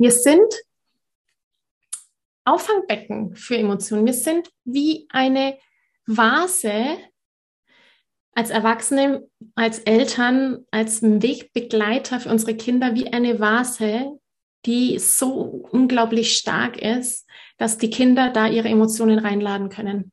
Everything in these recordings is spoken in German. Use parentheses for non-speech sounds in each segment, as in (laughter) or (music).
Wir sind Auffangbecken für Emotionen. Wir sind wie eine Vase als Erwachsene, als Eltern, als Wegbegleiter für unsere Kinder, wie eine Vase, die so unglaublich stark ist, dass die Kinder da ihre Emotionen reinladen können.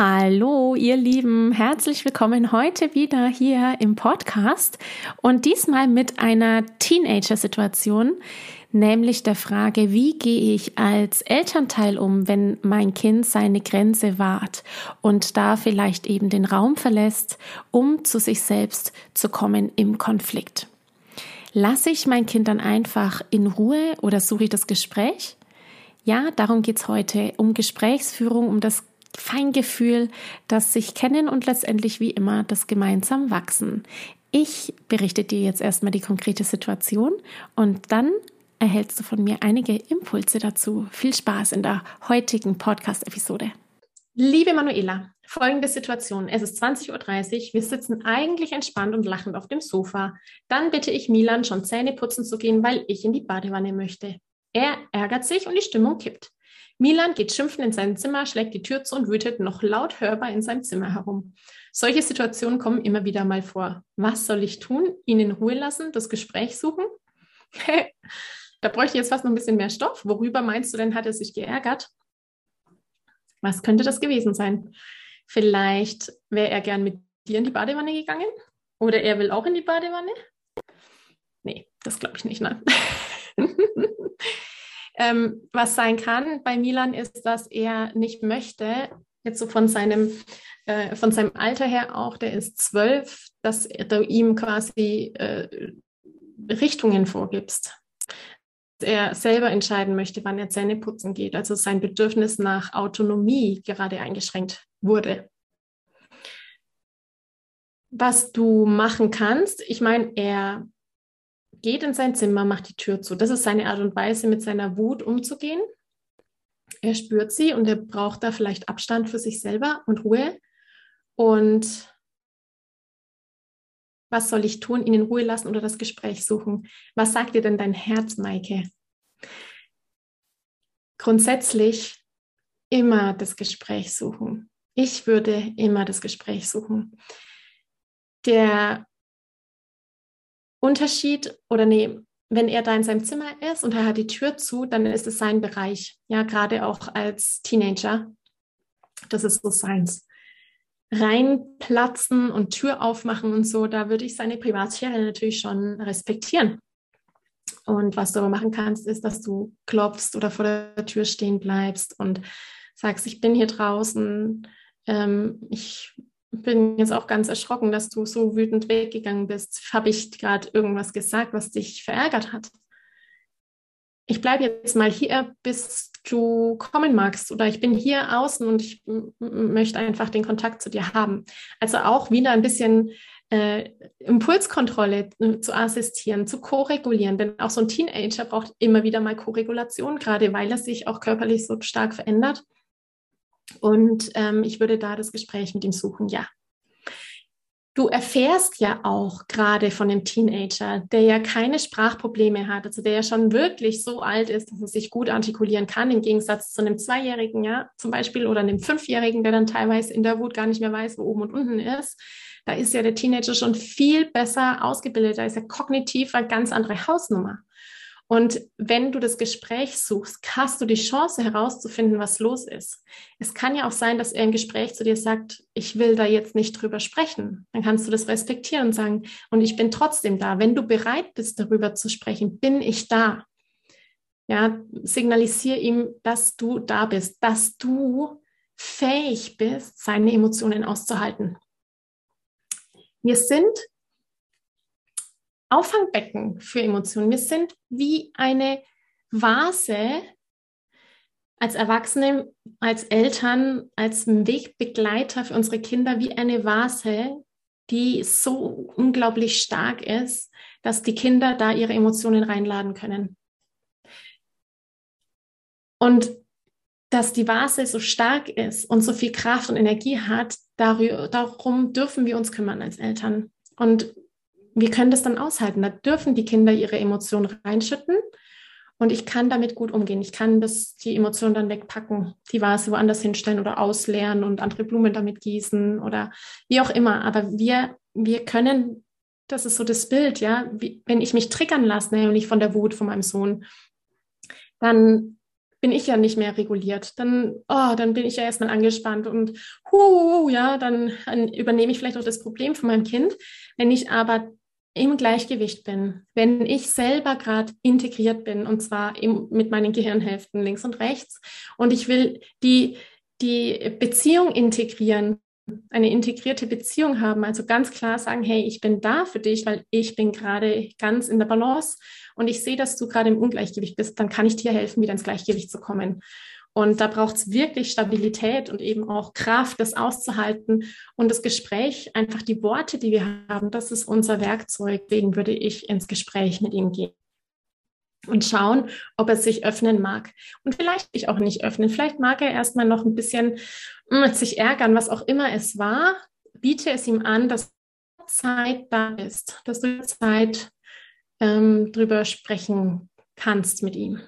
Hallo, ihr Lieben, herzlich willkommen heute wieder hier im Podcast und diesmal mit einer Teenager-Situation, nämlich der Frage, wie gehe ich als Elternteil um, wenn mein Kind seine Grenze wahrt und da vielleicht eben den Raum verlässt, um zu sich selbst zu kommen im Konflikt. Lasse ich mein Kind dann einfach in Ruhe oder suche ich das Gespräch? Ja, darum geht's heute, um Gesprächsführung, um das Feingefühl, das sich kennen und letztendlich wie immer das gemeinsam wachsen. Ich berichte dir jetzt erstmal die konkrete Situation und dann erhältst du von mir einige Impulse dazu. Viel Spaß in der heutigen Podcast-Episode. Liebe Manuela, folgende Situation. Es ist 20.30 Uhr. Wir sitzen eigentlich entspannt und lachend auf dem Sofa. Dann bitte ich Milan, schon Zähne putzen zu gehen, weil ich in die Badewanne möchte. Er ärgert sich und die Stimmung kippt. Milan geht schimpfend in sein Zimmer, schlägt die Tür zu und wütet noch laut hörbar in seinem Zimmer herum. Solche Situationen kommen immer wieder mal vor. Was soll ich tun? Ihn in Ruhe lassen? Das Gespräch suchen? (laughs) da bräuchte ich jetzt fast noch ein bisschen mehr Stoff. Worüber meinst du denn, hat er sich geärgert? Was könnte das gewesen sein? Vielleicht wäre er gern mit dir in die Badewanne gegangen? Oder er will auch in die Badewanne? Nee, das glaube ich nicht, nein. (laughs) ähm, was sein kann bei Milan ist, dass er nicht möchte, jetzt so von seinem, äh, von seinem Alter her auch, der ist zwölf, dass du ihm quasi äh, Richtungen vorgibst er selber entscheiden möchte, wann er Zähne putzen geht. Also sein Bedürfnis nach Autonomie gerade eingeschränkt wurde. Was du machen kannst, ich meine, er geht in sein Zimmer, macht die Tür zu. Das ist seine Art und Weise, mit seiner Wut umzugehen. Er spürt sie und er braucht da vielleicht Abstand für sich selber und Ruhe. Und was soll ich tun? Ihn in Ruhe lassen oder das Gespräch suchen? Was sagt dir denn dein Herz, Maike? Grundsätzlich immer das Gespräch suchen. Ich würde immer das Gespräch suchen. Der Unterschied oder nee, wenn er da in seinem Zimmer ist und er hat die Tür zu, dann ist es sein Bereich. Ja, gerade auch als Teenager. Das ist so seins reinplatzen und Tür aufmachen und so, da würde ich seine Privatsphäre natürlich schon respektieren. Und was du aber machen kannst, ist, dass du klopfst oder vor der Tür stehen bleibst und sagst, ich bin hier draußen, ähm, ich bin jetzt auch ganz erschrocken, dass du so wütend weggegangen bist. Habe ich gerade irgendwas gesagt, was dich verärgert hat? ich bleibe jetzt mal hier, bis du kommen magst oder ich bin hier außen und ich möchte einfach den Kontakt zu dir haben. Also auch wieder ein bisschen äh, Impulskontrolle äh, zu assistieren, zu ko-regulieren, denn auch so ein Teenager braucht immer wieder mal Koregulation, gerade weil er sich auch körperlich so stark verändert. Und ähm, ich würde da das Gespräch mit ihm suchen, ja du erfährst ja auch gerade von dem Teenager, der ja keine Sprachprobleme hat, also der ja schon wirklich so alt ist, dass er sich gut artikulieren kann, im Gegensatz zu einem Zweijährigen, ja, zum Beispiel, oder einem Fünfjährigen, der dann teilweise in der Wut gar nicht mehr weiß, wo oben und unten ist. Da ist ja der Teenager schon viel besser ausgebildet, da ist ja kognitiv eine ganz andere Hausnummer. Und wenn du das Gespräch suchst, hast du die Chance herauszufinden, was los ist. Es kann ja auch sein, dass er im Gespräch zu dir sagt, ich will da jetzt nicht drüber sprechen. Dann kannst du das respektieren und sagen, und ich bin trotzdem da. Wenn du bereit bist, darüber zu sprechen, bin ich da. Ja, signalisiere ihm, dass du da bist, dass du fähig bist, seine Emotionen auszuhalten. Wir sind Auffangbecken für Emotionen. Wir sind wie eine Vase als Erwachsene, als Eltern, als Wegbegleiter für unsere Kinder, wie eine Vase, die so unglaublich stark ist, dass die Kinder da ihre Emotionen reinladen können. Und dass die Vase so stark ist und so viel Kraft und Energie hat, darum dürfen wir uns kümmern als Eltern. Und wir können das dann aushalten. Da dürfen die Kinder ihre Emotionen reinschütten und ich kann damit gut umgehen. Ich kann das, die Emotionen dann wegpacken, die Vase woanders hinstellen oder ausleeren und andere Blumen damit gießen oder wie auch immer. Aber wir, wir können, das ist so das Bild, ja, wie, wenn ich mich triggern lasse, nämlich von der Wut von meinem Sohn, dann bin ich ja nicht mehr reguliert. Dann, oh, dann bin ich ja erstmal angespannt und hu, ja, dann, dann übernehme ich vielleicht auch das Problem von meinem Kind. Wenn ich aber im Gleichgewicht bin, wenn ich selber gerade integriert bin und zwar im, mit meinen Gehirnhälften links und rechts und ich will die, die Beziehung integrieren, eine integrierte Beziehung haben, also ganz klar sagen, hey, ich bin da für dich, weil ich bin gerade ganz in der Balance und ich sehe, dass du gerade im Ungleichgewicht bist, dann kann ich dir helfen, wieder ins Gleichgewicht zu kommen. Und da braucht es wirklich Stabilität und eben auch Kraft, das auszuhalten. Und das Gespräch, einfach die Worte, die wir haben, das ist unser Werkzeug. Deswegen würde ich ins Gespräch mit ihm gehen und schauen, ob er sich öffnen mag. Und vielleicht sich auch nicht öffnen. Vielleicht mag er erstmal noch ein bisschen mh, hm, sich ärgern, was auch immer es war. Biete es ihm an, dass Zeit da ist, dass du Zeit ähm, drüber sprechen kannst mit ihm.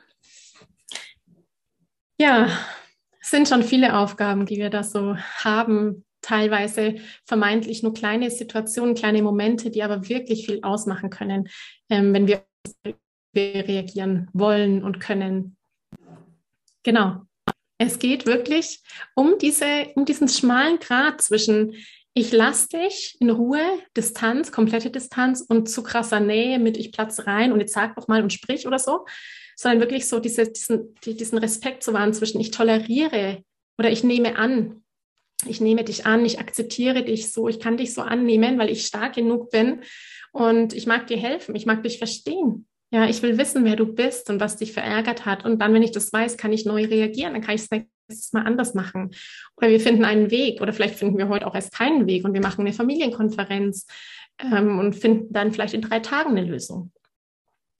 Ja, es sind schon viele Aufgaben, die wir da so haben. Teilweise vermeintlich nur kleine Situationen, kleine Momente, die aber wirklich viel ausmachen können, ähm, wenn wir reagieren wollen und können. Genau. Es geht wirklich um diese, um diesen schmalen Grat zwischen ich lasse dich in Ruhe, Distanz, komplette Distanz und zu krasser Nähe mit ich platze rein und jetzt sag doch mal und sprich oder so, sondern wirklich so diese, diesen, diesen Respekt zu wahren zwischen ich toleriere oder ich nehme an, ich nehme dich an, ich akzeptiere dich so, ich kann dich so annehmen, weil ich stark genug bin und ich mag dir helfen, ich mag dich verstehen. Ja, ich will wissen, wer du bist und was dich verärgert hat. Und dann, wenn ich das weiß, kann ich neu reagieren. Dann kann ich es nächstes Mal anders machen. Oder wir finden einen Weg. Oder vielleicht finden wir heute auch erst keinen Weg und wir machen eine Familienkonferenz ähm, und finden dann vielleicht in drei Tagen eine Lösung.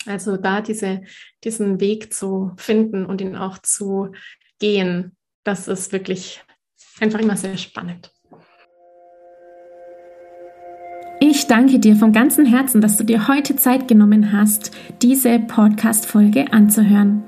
Also da diese, diesen Weg zu finden und ihn auch zu gehen, das ist wirklich einfach immer sehr spannend. Ich danke dir von ganzem Herzen, dass du dir heute Zeit genommen hast, diese Podcast-Folge anzuhören.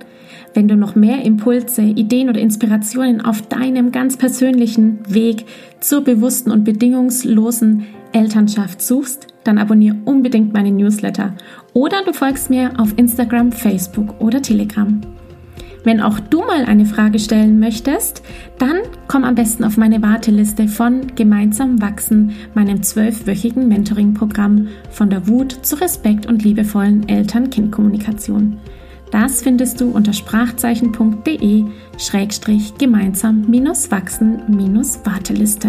Wenn du noch mehr Impulse, Ideen oder Inspirationen auf deinem ganz persönlichen Weg zur bewussten und bedingungslosen Elternschaft suchst, dann abonniere unbedingt meine Newsletter oder du folgst mir auf Instagram, Facebook oder Telegram. Wenn auch du mal eine Frage stellen möchtest, dann komm am besten auf meine Warteliste von Gemeinsam wachsen, meinem zwölfwöchigen Mentoring-Programm von der Wut zu Respekt und liebevollen Eltern-Kind-Kommunikation. Das findest du unter sprachzeichen.de schrägstrich gemeinsam-wachsen-warteliste.